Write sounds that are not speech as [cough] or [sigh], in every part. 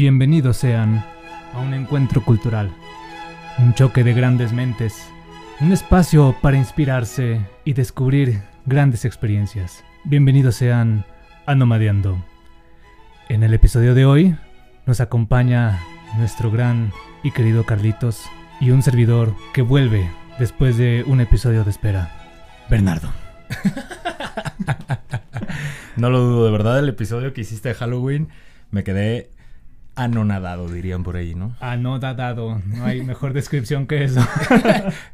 Bienvenidos sean a un encuentro cultural, un choque de grandes mentes, un espacio para inspirarse y descubrir grandes experiencias. Bienvenidos sean a Nomadeando. En el episodio de hoy nos acompaña nuestro gran y querido Carlitos y un servidor que vuelve después de un episodio de espera, Bernardo. [laughs] No lo dudo, de verdad, el episodio que hiciste de Halloween me quedé anonadado, dirían por ahí, ¿no? Anodadado, no hay mejor descripción que eso. [laughs]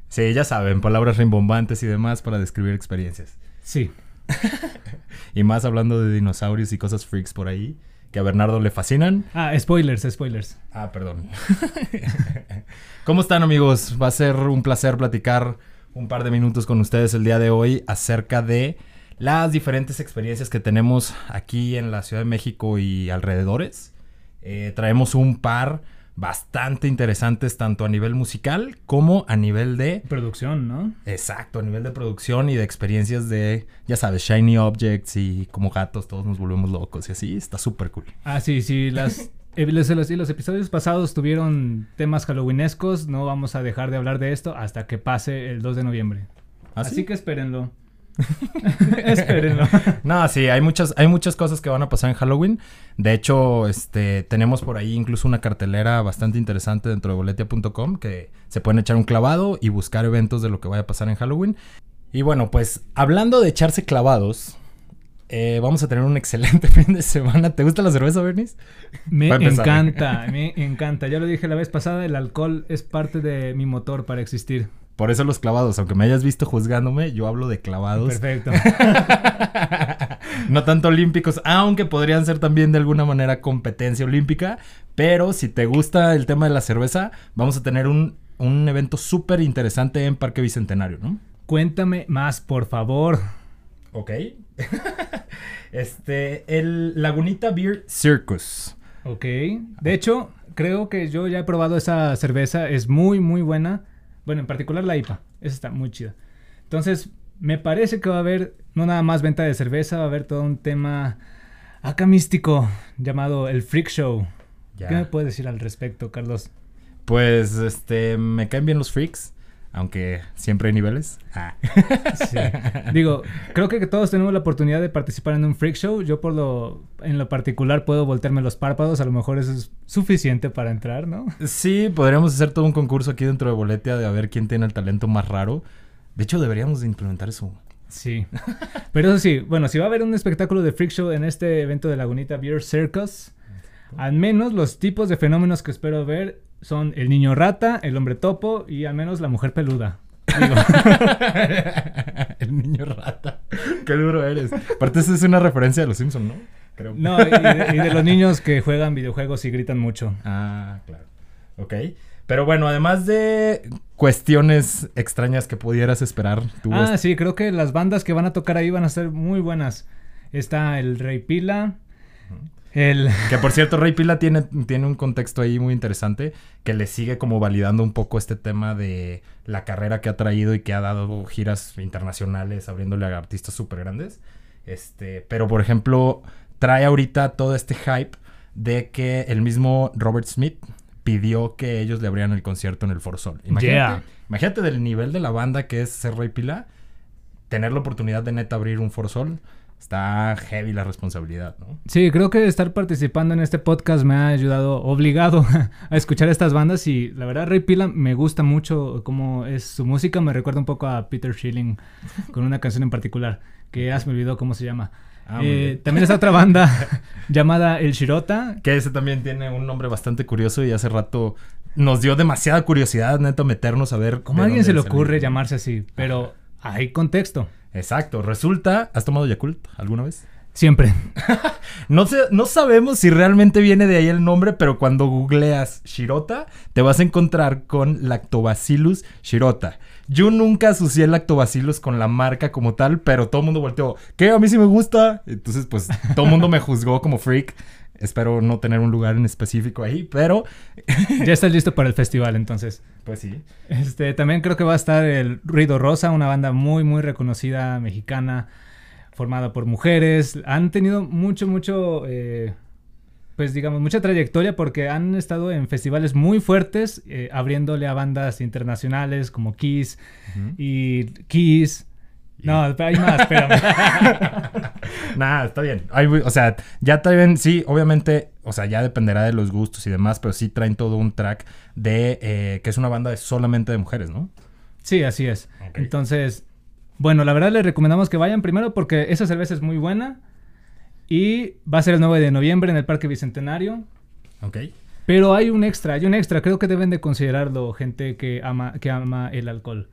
Sí, ya saben, palabras rimbombantes y demás para describir experiencias. Sí, [laughs] Y más hablando de dinosaurios y cosas freaks por ahí, que a Bernardo le fascinan. Ah, spoilers, spoilers. Ah, perdón. [laughs] ¿Cómo están amigos? Va a ser un placer platicar un par de minutos con ustedes el día de hoy acerca de las diferentes experiencias que tenemos aquí en la Ciudad de México y alrededores. Eh, traemos un par bastante interesantes tanto a nivel musical como a nivel de... Producción, ¿no? Exacto, a nivel de producción y de experiencias de, ya sabes, shiny objects y como gatos todos nos volvemos locos y así, está súper cool. Ah, sí, sí, las... [laughs] eh, Los, los- los episodios pasados tuvieron temas halloweenescos, no vamos a dejar de hablar de esto hasta que pase el 2 de noviembre. ¿Ah, sí? Así que espérenlo. [laughs] espérenlo. No, sí, hay muchas, hay muchas cosas que van a pasar en Halloween. De hecho, este, tenemos por ahí incluso una cartelera bastante interesante dentro de boletia.com que se pueden echar un clavado y buscar eventos de lo que vaya a pasar en Halloween. Y bueno, pues hablando de echarse clavados, eh, vamos a tener un excelente [laughs] fin de semana. ¿Te gusta la cerveza, Bernice? Me encanta, me encanta. Ya lo dije la vez pasada, el alcohol es parte de mi motor para existir. Por eso los clavados, aunque me hayas visto juzgándome, yo hablo de clavados. Perfecto. [laughs] no tanto olímpicos, aunque podrían ser también de alguna manera competencia olímpica. Pero si te gusta el tema de la cerveza, vamos a tener un, un evento súper interesante en Parque Bicentenario, ¿no? Cuéntame más, por favor. Ok. [laughs] este, el Lagunita Beer Circus. Ok. De hecho, creo que yo ya he probado esa cerveza. Es muy, muy buena. Bueno, en particular la IPA. Esa está muy chida. Entonces, me parece que va a haber no nada más venta de cerveza, va a haber todo un tema acá místico llamado el Freak Show. Ya. ¿Qué me puedes decir al respecto, Carlos? Pues, este, me caen bien los freaks, aunque siempre hay niveles. Ah. Sí. Digo, creo que todos tenemos la oportunidad de participar en un freak show. Yo por lo en lo particular puedo voltearme los párpados, a lo mejor eso es suficiente para entrar, ¿no? Sí, podríamos hacer todo un concurso aquí dentro de Boletia de a ver quién tiene el talento más raro. De hecho, deberíamos de implementar eso. Sí. Pero eso sí, bueno, si va a haber un espectáculo de freak show en este evento de Lagunita Beer Circus, al menos los tipos de fenómenos que espero ver son el niño rata, el hombre topo y al menos la mujer peluda. Digo, [laughs] el niño rata. Qué duro eres. Aparte, esa es una referencia de los Simpsons, ¿no? Creo. no, y de, y de los niños que juegan videojuegos y gritan mucho. Ah, claro. Ok. Pero bueno, además de cuestiones extrañas que pudieras esperar, tú Ah, sí, creo que las bandas que van a tocar ahí van a ser muy buenas. Está el Rey Pila, el... [laughs] Que por cierto, Rey Pila tiene, tiene un contexto ahí muy interesante que le sigue como validando un poco este tema de la carrera que ha traído y que ha dado giras internacionales abriéndole a artistas súper grandes. Este, pero por ejemplo, trae ahorita todo este hype de que el mismo Robert Smith pidió que ellos le abrieran el concierto en el Foro Sol. Imagínate, Yeah. imagínate del nivel de la banda que es ser Rey Pila, tener la oportunidad de neta abrir un Foro Sol. Está heavy la responsabilidad, ¿no? Sí, creo que estar participando en este podcast me ha ayudado, obligado [laughs] a escuchar estas bandas y la verdad Rey Pila me gusta mucho cómo es su música, me recuerda un poco a Peter Schilling [laughs] con una canción en particular, que ya se me olvidó cómo se llama. Ah, Eh, también está otra banda [laughs] llamada El Shirota. Que ese también tiene un nombre bastante curioso y hace rato nos dio demasiada curiosidad, neto, meternos a ver. ¿Cómo a alguien se le ocurre llamarse así? Pero hay contexto, Exacto. Resulta, ¿has tomado Yakult alguna vez? siempre. [laughs] No, sé, no sabemos si realmente viene de ahí el nombre, pero cuando googleas Shirota, te vas a encontrar con Lactobacillus Shirota. Yo nunca asocié Lactobacillus con la marca como tal, pero todo el mundo volteó, ¿qué? A mí sí me gusta. Entonces, pues, todo el mundo me juzgó como freak. Espero no tener un lugar en específico ahí, pero [laughs] Ya estás listo para el festival entonces. pues sí. Este, también creo que va a estar el Ruido Rosa, una banda muy, muy reconocida mexicana, formada por mujeres. Han tenido mucho, mucho, eh, pues digamos, mucha trayectoria porque han estado en festivales muy fuertes, eh, abriéndole a bandas internacionales como Kiss y Kiss. No, hay más, espérame. [laughs] Nada, está bien. o sea, ya también, sí, obviamente, o sea, ya dependerá de los gustos y demás, pero sí traen todo un track de eh, que es una banda solamente de mujeres, ¿no? Sí, así es. Entonces, bueno, la verdad les recomendamos que vayan primero porque esa cerveza es muy buena. Y va a ser el 9 de noviembre en el Parque Bicentenario. Ok. Pero hay un extra, hay un extra. Creo que deben de considerarlo gente que ama, que ama el alcohol.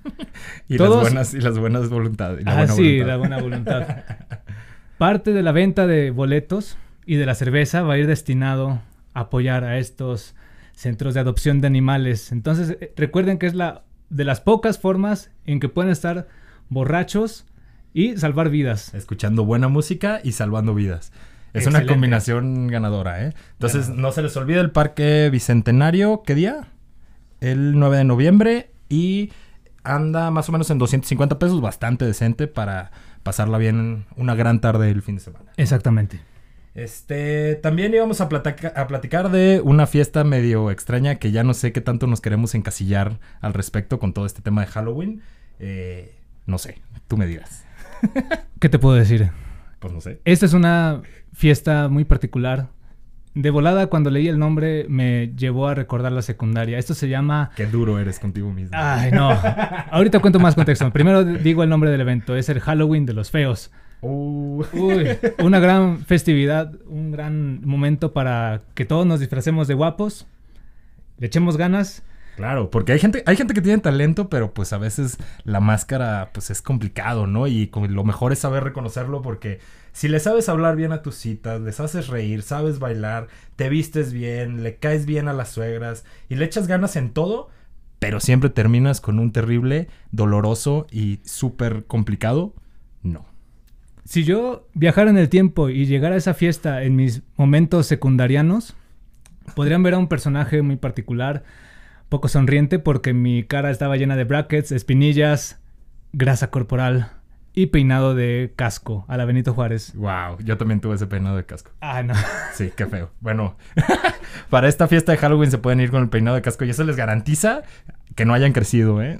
[laughs] y, las buenas, y las buenas voluntades. ah, sí, la buena voluntad. [laughs] Parte de la venta de boletos y de la cerveza va a ir destinado a apoyar a estos centros de adopción de animales. Entonces, eh, recuerden que es la de las pocas formas en que pueden estar borrachos y salvar vidas. Escuchando buena música y salvando vidas. Es una combinación ganadora, ¿eh? Entonces, no se les olvide el Parque Bicentenario. ¿Qué día? El 9 de noviembre. Y anda más o menos en 250 pesos, bastante decente para pasarla bien una gran tarde el fin de semana. Exactamente. Este, también íbamos a, a platicar de una fiesta medio extraña que ya no sé qué tanto nos queremos encasillar al respecto con todo este tema de Halloween. Eh, no sé, tú me dirás. ¿Qué te puedo decir? Pues no sé. Esta es una fiesta muy particular. De volada, cuando leí el nombre, me llevó a recordar la secundaria. Esto se llama... Qué duro eres contigo mismo. Ay, no. Ahorita cuento más contexto. Primero digo el nombre del evento. Es el Halloween de los feos. Uh. Uy, [laughs] una gran festividad, un gran momento para que todos nos disfracemos de guapos, le echemos ganas Claro, porque hay gente, hay gente que tiene talento, pero pues a veces la máscara pues es complicado, ¿no? Y lo mejor es saber reconocerlo porque si le sabes hablar bien a tus citas, les haces reír, sabes bailar, te vistes bien, le caes bien a las suegras y le echas ganas en todo, pero siempre terminas con un terrible, doloroso y súper complicado, no. Si yo viajara en el tiempo y llegara a esa fiesta en mis momentos secundarianos, podrían ver a un personaje muy particular poco sonriente porque mi cara estaba llena de brackets, espinillas, grasa corporal y peinado de casco a la Benito Juárez. Wow, yo también tuve ese peinado de casco. Ah, no. [laughs] Sí, qué feo. Bueno, [laughs] para esta fiesta de Halloween se pueden ir con el peinado de casco y eso les garantiza que no hayan crecido, ¿eh?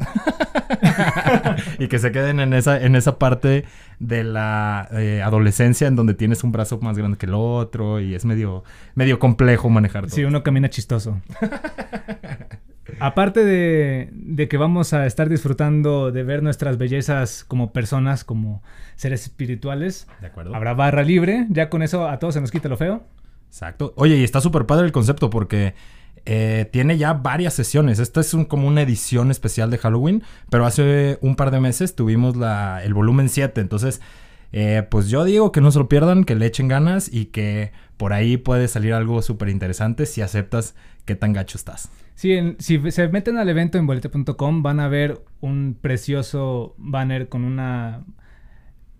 [laughs] y que se queden en esa, en esa parte de la eh, adolescencia en donde tienes un brazo más grande que el otro y es medio, medio complejo manejar todo. Sí, uno camina chistoso. Aparte de, que vamos a estar disfrutando de ver nuestras bellezas como personas, como seres espirituales, de acuerdo. habrá barra libre. Ya con eso a todos se nos quita lo feo. Exacto. Oye, y está súper padre el concepto porque eh, tiene ya varias sesiones. Esta es un, como una edición especial de Halloween, pero hace un par de meses tuvimos la, el volumen 7. Entonces, eh, pues yo digo que no se lo pierdan, que le echen ganas y que por ahí puede salir algo súper interesante si aceptas qué tan gacho estás. Sí, si se meten al evento en bolete.com van a ver un precioso banner con una...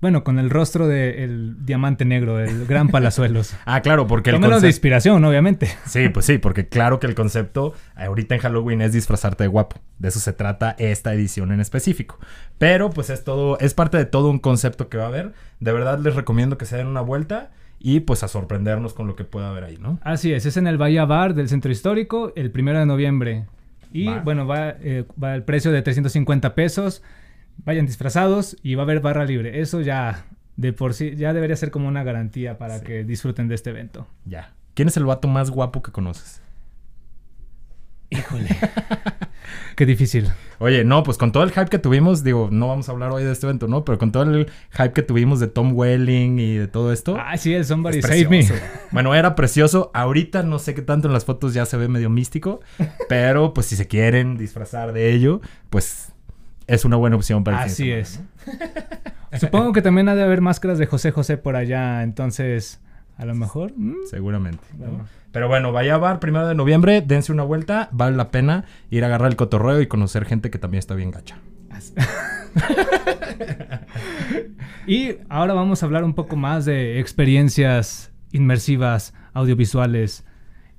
Bueno, con el rostro del diamante negro, el gran palazuelos. [laughs] ah, claro, porque el concepto... de inspiración, obviamente. Sí, pues sí, porque claro que el concepto ahorita en Halloween es disfrazarte de guapo. De eso se trata esta edición en específico. Pero pues es todo, es parte de todo un concepto que va a haber. De verdad les recomiendo que se den una vuelta y pues a sorprendernos con lo que pueda haber ahí, ¿no? Así es, es en el Bahía Bar del Centro Histórico el primero de noviembre. Y bueno, va, eh, va el precio de 350 pesos. Vayan disfrazados y va a haber barra libre. Eso ya de por sí ya debería ser como una garantía para que disfruten de este evento. Ya. ¿Quién es el vato más guapo que conoces? Híjole. [laughs] Qué difícil. Oye, no, pues con todo el hype que tuvimos, digo, no vamos a hablar hoy de este evento, ¿no? Pero con todo el hype que tuvimos de Tom Welling y de todo esto. Ah, sí, el Somebody Save Me. Bueno, era precioso. Ahorita no sé qué tanto en las fotos ya se ve medio místico. Pero pues si se quieren disfrazar de ello, pues es una buena opción para el Así es. Supongo [laughs] que también ha de haber máscaras de José José por allá, entonces a lo mejor. Mm. Seguramente. Pero bueno, vaya a bar primero de noviembre, dense una vuelta, vale la pena ir a agarrar el cotorreo y conocer gente que también está bien gacha. [laughs] y ahora vamos a hablar un poco más de experiencias inmersivas, audiovisuales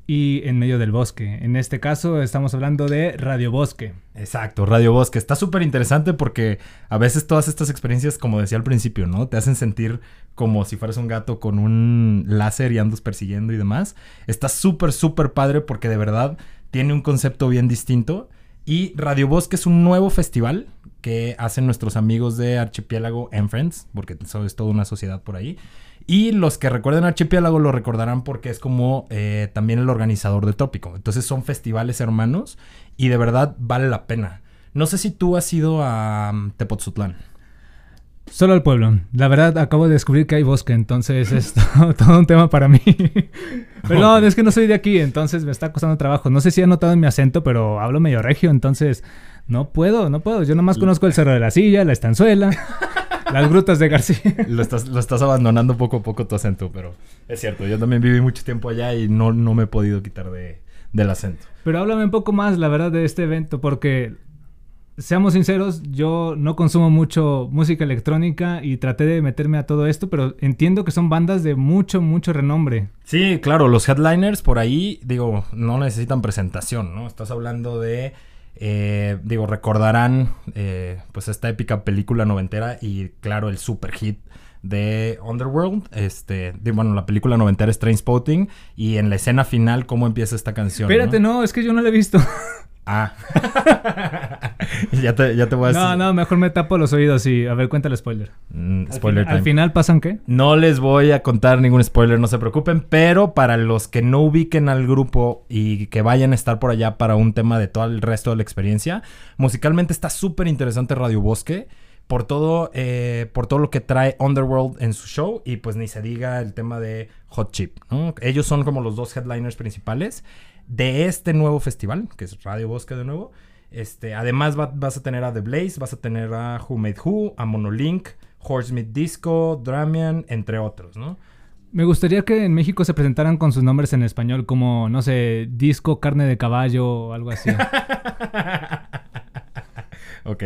y en medio del bosque. En este caso estamos hablando de Radio Bosque. Exacto, Radio Bosque. Está súper interesante porque a veces todas estas experiencias, como decía al principio, ¿no? Te hacen sentir como si fueras un gato con un láser y andas persiguiendo y demás. Está súper, súper padre porque de verdad tiene un concepto bien distinto. Y Radio Bosque es un nuevo festival que hacen nuestros amigos de Archipiélago and Friends, porque eso es toda una sociedad por ahí. Y los que recuerden Archipiélago lo recordarán porque es como eh, también el organizador de Tópico. Entonces son festivales hermanos y de verdad vale la pena. No sé si tú has ido a um, Tepoztlán. Solo al pueblo. La verdad, acabo de descubrir que hay bosque, entonces es [laughs] todo, un tema para mí. [laughs] pero no, es que no soy de aquí, entonces me está costando trabajo. No sé si he notado en mi acento, pero hablo medio regio, entonces no puedo, no puedo. Yo nomás conozco el Cerro de la Silla, la Estanzuela. [laughs] Las grutas de García. lo, estás, abandonando poco a poco tu acento, pero es cierto. Yo también viví mucho tiempo allá y no, no me he podido quitar de, del acento. Pero háblame un poco más, la verdad, de este evento, porque seamos sinceros, yo no consumo mucho música electrónica y traté de meterme a todo esto, pero entiendo que son bandas de mucho, mucho renombre. Sí, claro, los headliners por ahí, digo, no necesitan presentación, ¿no? Estás hablando de eh, digo, recordarán eh, pues esta épica película noventera y claro, el super hit de Underworld. Este, bueno, la película noventera es Trainspotting y en la escena final cómo empieza esta canción. Espérate, no, es que yo no la he visto. [laughs] Ah. [laughs] ya, te, ya te voy a decir. No, no, mejor me tapo los oídos y a ver, cuéntale spoiler. Mm, spoiler ¿Al, ¿Al final pasan qué? No les voy a contar ningún spoiler, no se preocupen, pero para los que no ubiquen al grupo y que vayan a estar por allá para un tema de todo el resto de la experiencia, musicalmente está súper interesante Radio Bosque por todo, eh, por todo lo que trae Underworld en su show y pues ni se diga el tema de Hot Chip. Ellos son como los dos headliners principales de este nuevo festival, que es Radio Bosque de nuevo. Este, además vas a tener a The Blaze, vas a tener a Who Made Who, a Monolink, Horsemith Disco, Dramian, entre otros, ¿no? Me gustaría que en México se presentaran con sus nombres en español como, no sé, disco, carne de caballo o algo así. [laughs] ok.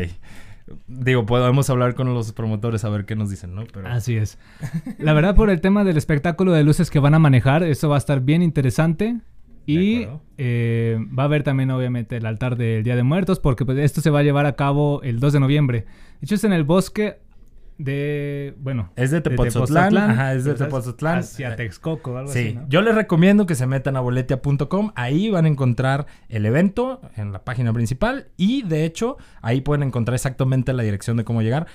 Digo, podemos hablar con los promotores a ver qué nos dicen, ¿no? Así es. La verdad, por el tema del espectáculo de luces que van a manejar, eso va a estar bien interesante. Y eh, va a haber también, obviamente, el altar del Día de Muertos, porque pues, esto se va a llevar a cabo el 2 de noviembre. De hecho, es en el bosque de, bueno... Es de Tepoztlán. Ajá, es de Tepoztlán. Hacia Texcoco, algo así, ¿no? yo les recomiendo que se metan a boletia.com. Ahí van a encontrar el evento en la página principal. Y, de hecho, ahí pueden encontrar exactamente la dirección de cómo llegar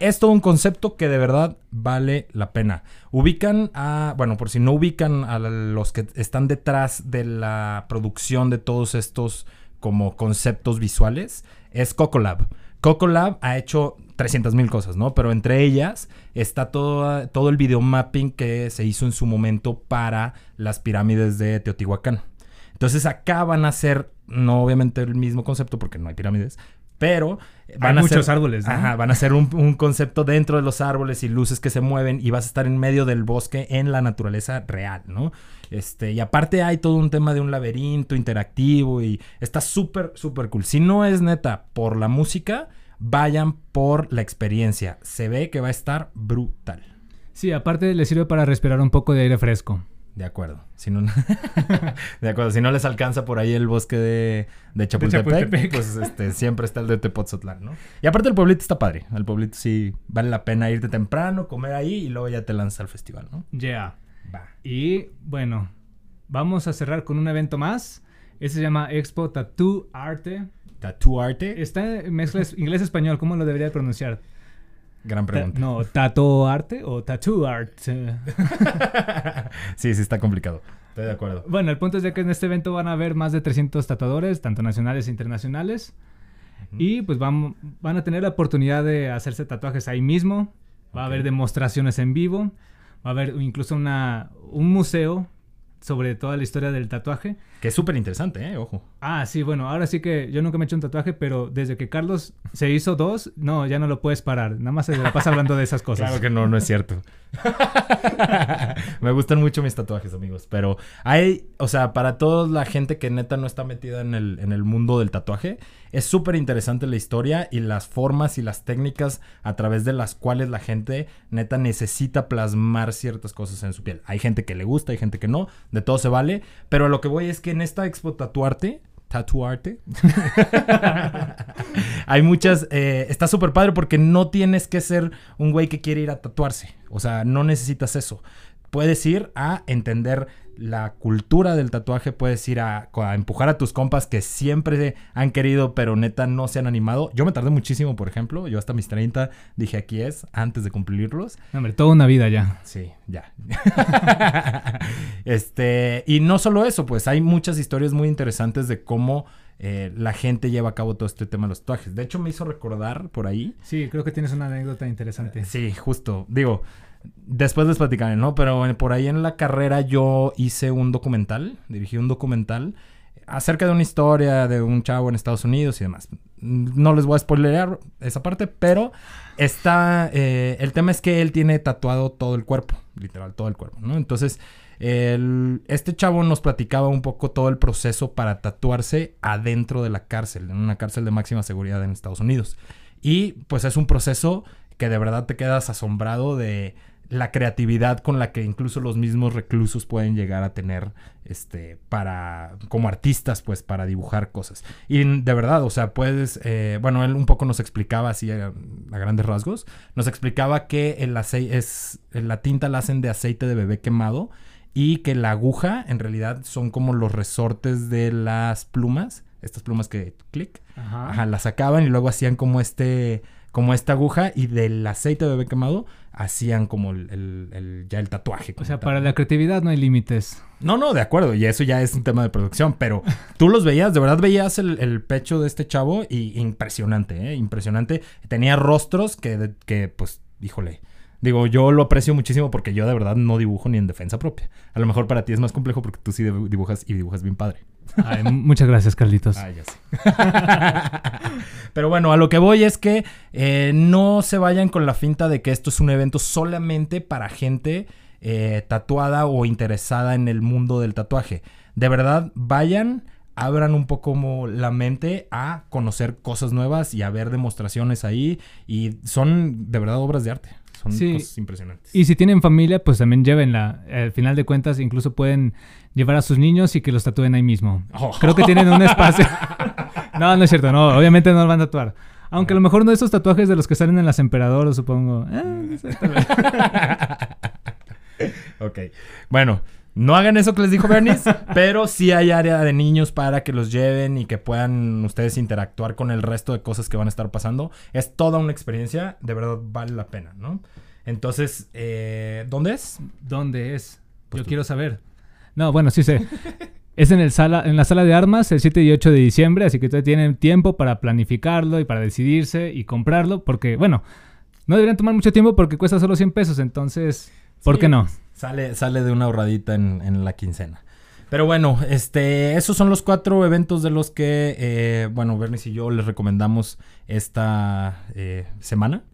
es todo un concepto que de verdad vale la pena. Ubican a, bueno, por si no ubican a los que están detrás de la producción de todos estos como conceptos visuales, es Cocolab. Cocolab ha hecho 300 mil cosas, ¿no? Pero entre ellas está todo, todo el video mapping que se hizo en su momento para las pirámides de Teotihuacán. Entonces acá van a ser, no obviamente el mismo concepto porque no hay pirámides, pero van a muchos árboles, ¿no? Ajá, van a ser un, concepto dentro de los árboles y luces que se mueven y vas a estar en medio del bosque en la naturaleza real, ¿no? Este, y aparte hay todo un tema de un laberinto interactivo y está súper, súper cool. Si no es neta por la música, vayan por la experiencia. Se ve que va a estar brutal. Sí, aparte le sirve para respirar un poco de aire fresco. De acuerdo. Si no, [laughs] de acuerdo. Si no les alcanza por ahí el bosque de, de Chapultepec, pues este, siempre está el de Tepoztlán, ¿no? Y aparte el pueblito está padre. El pueblito sí vale la pena irte temprano, comer ahí y luego ya te lanzas al festival, ¿no? Ya. Va. Y bueno, vamos a cerrar con un evento más. Este se llama Expo Tattoo Arte. Tattoo Arte. Está en mezcla inglés-español. ¿Cómo lo debería pronunciar? Gran pregunta. no, tato arte o tattoo art. [laughs] [laughs] sí, sí está complicado. Estoy de acuerdo. Bueno, el punto es de que en este evento van a haber más de 300 tatuadores, tanto nacionales e internacionales. Y pues van, van a tener la oportunidad de hacerse tatuajes ahí mismo. Va a haber demostraciones en vivo. Va a haber incluso una, un museo sobre toda la historia del tatuaje. Que es súper interesante, ¿eh? Ojo. Ah, sí, bueno, ahora sí que yo nunca me he hecho un tatuaje, pero desde que Carlos se hizo dos, no, ya no lo puedes parar. Nada más se la pasa hablando de esas [laughs] cosas. Claro que no, no es cierto. [laughs] me gustan mucho mis tatuajes, amigos, pero hay, o sea, para toda la gente que neta no está metida en el, en el mundo del tatuaje, es súper interesante la historia y las formas y las técnicas a través de las cuales la gente neta necesita plasmar ciertas cosas en su piel. Hay gente que le gusta, hay gente que no. de todo se vale. Pero lo que voy es que en esta expo tatuarte, tatuarte, [laughs] hay muchas, eh, está súper padre porque no tienes que ser un güey que quiere ir a tatuarse. O sea, no necesitas eso. Puedes ir a entender la cultura del tatuaje, puedes ir a, a, empujar a tus compas que siempre han querido, pero neta no se han animado. Yo me tardé muchísimo, por ejemplo. Yo hasta mis 30 dije aquí es, antes de cumplirlos. Hombre, toda una vida ya. Sí, ya. [laughs] este, y no solo eso, pues hay muchas historias muy interesantes de cómo eh, la gente lleva a cabo todo este tema de los tatuajes. De hecho, me hizo recordar por ahí. Sí, creo que tienes una anécdota interesante. Sí, justo. Digo, Después les platicaré, ¿no? Pero por ahí en la carrera yo hice un documental, dirigí un documental acerca de una historia de un chavo en Estados Unidos y demás. No les voy a spoilerear esa parte, pero está... Eh, el tema es que él tiene tatuado todo el cuerpo, literal, todo el cuerpo, ¿no? Entonces, este chavo nos platicaba un poco todo el proceso para tatuarse adentro de la cárcel, en una cárcel de máxima seguridad en Estados Unidos. Y pues es un proceso que de verdad te quedas asombrado de la creatividad con la que incluso los mismos reclusos pueden llegar a tener este para como artistas pues para dibujar cosas y de verdad o sea puedes eh, bueno él un poco nos explicaba así a, a, grandes rasgos nos explicaba que el aceite es la tinta la hacen de aceite de bebé quemado y que la aguja en realidad son como los resortes de las plumas estas plumas que clic Ajá. ajá, las sacaban y luego hacían como este como esta aguja y del aceite de bebé quemado hacían como el, el, el ya el tatuaje. O sea, tal. para la creatividad no hay límites. No, no, de acuerdo, y eso ya es un tema de producción, pero [laughs] tú los veías, de verdad veías el, el pecho de este chavo y impresionante, ¿eh? impresionante. Tenía rostros que, que, pues, híjole. Digo, yo lo aprecio muchísimo porque yo de verdad no dibujo ni en defensa propia. A lo mejor para ti es más complejo porque tú sí dibujas y dibujas bien padre. Ay, muchas gracias, Carlitos. Ah, ya sé. [laughs] Pero bueno, a lo que voy es que eh, no se vayan con la finta de que esto es un evento solamente para gente eh, tatuada o interesada en el mundo del tatuaje. De verdad, vayan, abran un poco como la mente a conocer cosas nuevas y a ver demostraciones ahí. Y son de verdad obras de arte. Son Sí. cosas impresionantes. Y si tienen familia, pues también llévenla. Al final de cuentas, incluso pueden llevar a sus niños y que los tatúen ahí mismo. Oh. Creo que tienen un espacio. [laughs] no, no es cierto, no, obviamente no lo van a tatuar. Aunque a lo mejor de esos tatuajes de los que salen en las Emperador, supongo. Eh, no sé. [laughs] Ok. Bueno, no hagan eso que les dijo Bernice, [laughs] pero sí hay área de niños para que los lleven y que puedan ustedes interactuar con el resto de cosas que van a estar pasando. Es toda una experiencia, de verdad vale la pena, ¿no? Entonces, eh, ¿dónde es? ¿Dónde es? Pues Yo tú. quiero saber. No, bueno, sí sé. [laughs] Es en, el sala, en la sala de armas el 7 y 8 de diciembre, así que ustedes tienen tiempo para planificarlo y para decidirse y comprarlo, porque, bueno, no deberían tomar mucho tiempo porque cuesta solo 100 pesos, entonces, ¿por Sí. qué no? Sale, sale de una ahorradita en, en la quincena. Pero bueno, este, esos son los cuatro eventos de los que, eh, bueno, Bernice y yo les recomendamos esta eh, semana.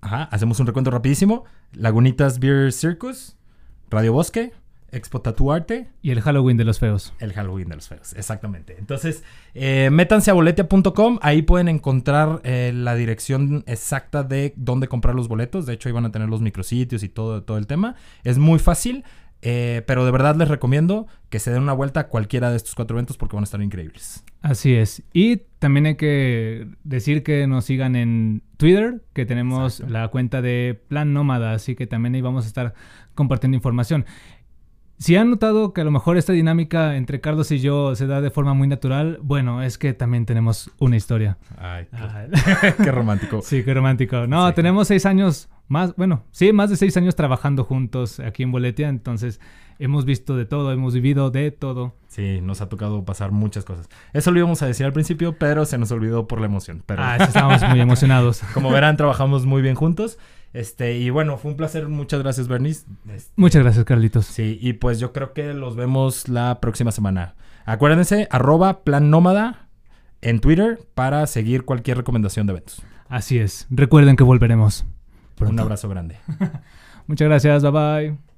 Ajá, hacemos un recuento rapidísimo. Lagunitas Beer Circus, Radio Bosque, Expo Tatuarte, Y el Halloween de los feos. el Halloween de los feos, exactamente. Entonces, eh, métanse a boletia.com, ahí pueden encontrar eh, la dirección exacta de dónde comprar los boletos. De hecho, ahí van a tener los micrositios y todo, todo el tema. Es muy fácil, eh, pero de verdad les recomiendo que se den una vuelta a cualquiera de estos cuatro eventos porque van a estar increíbles. Así es. Y también hay que decir que nos sigan en Twitter, que tenemos Exacto. la cuenta de Plan Nómada, así que también ahí vamos a estar compartiendo información. Si han notado que a lo mejor esta dinámica entre Carlos y yo se da de forma muy natural, bueno, es que también tenemos una historia. Ay, qué, [laughs] qué romántico. sí, qué romántico. No, Sí. tenemos seis años más, bueno, sí, más de seis años trabajando juntos aquí en Boletia, entonces hemos visto de todo, hemos vivido de todo. Sí, nos ha tocado pasar muchas cosas. Eso lo íbamos a decir al principio, pero se nos olvidó por la emoción. Pero Ah, estábamos muy [laughs] emocionados. como verán, trabajamos muy bien juntos. Este, y bueno, fue un placer. Muchas gracias, Bernice. Este, Muchas gracias, Carlitos. Sí, y pues yo creo que los vemos la próxima semana. Acuérdense, arroba plan nómada en Twitter para seguir cualquier recomendación de eventos. Así es. Recuerden que volveremos. Un abrazo grande. [laughs] Muchas gracias. Bye bye.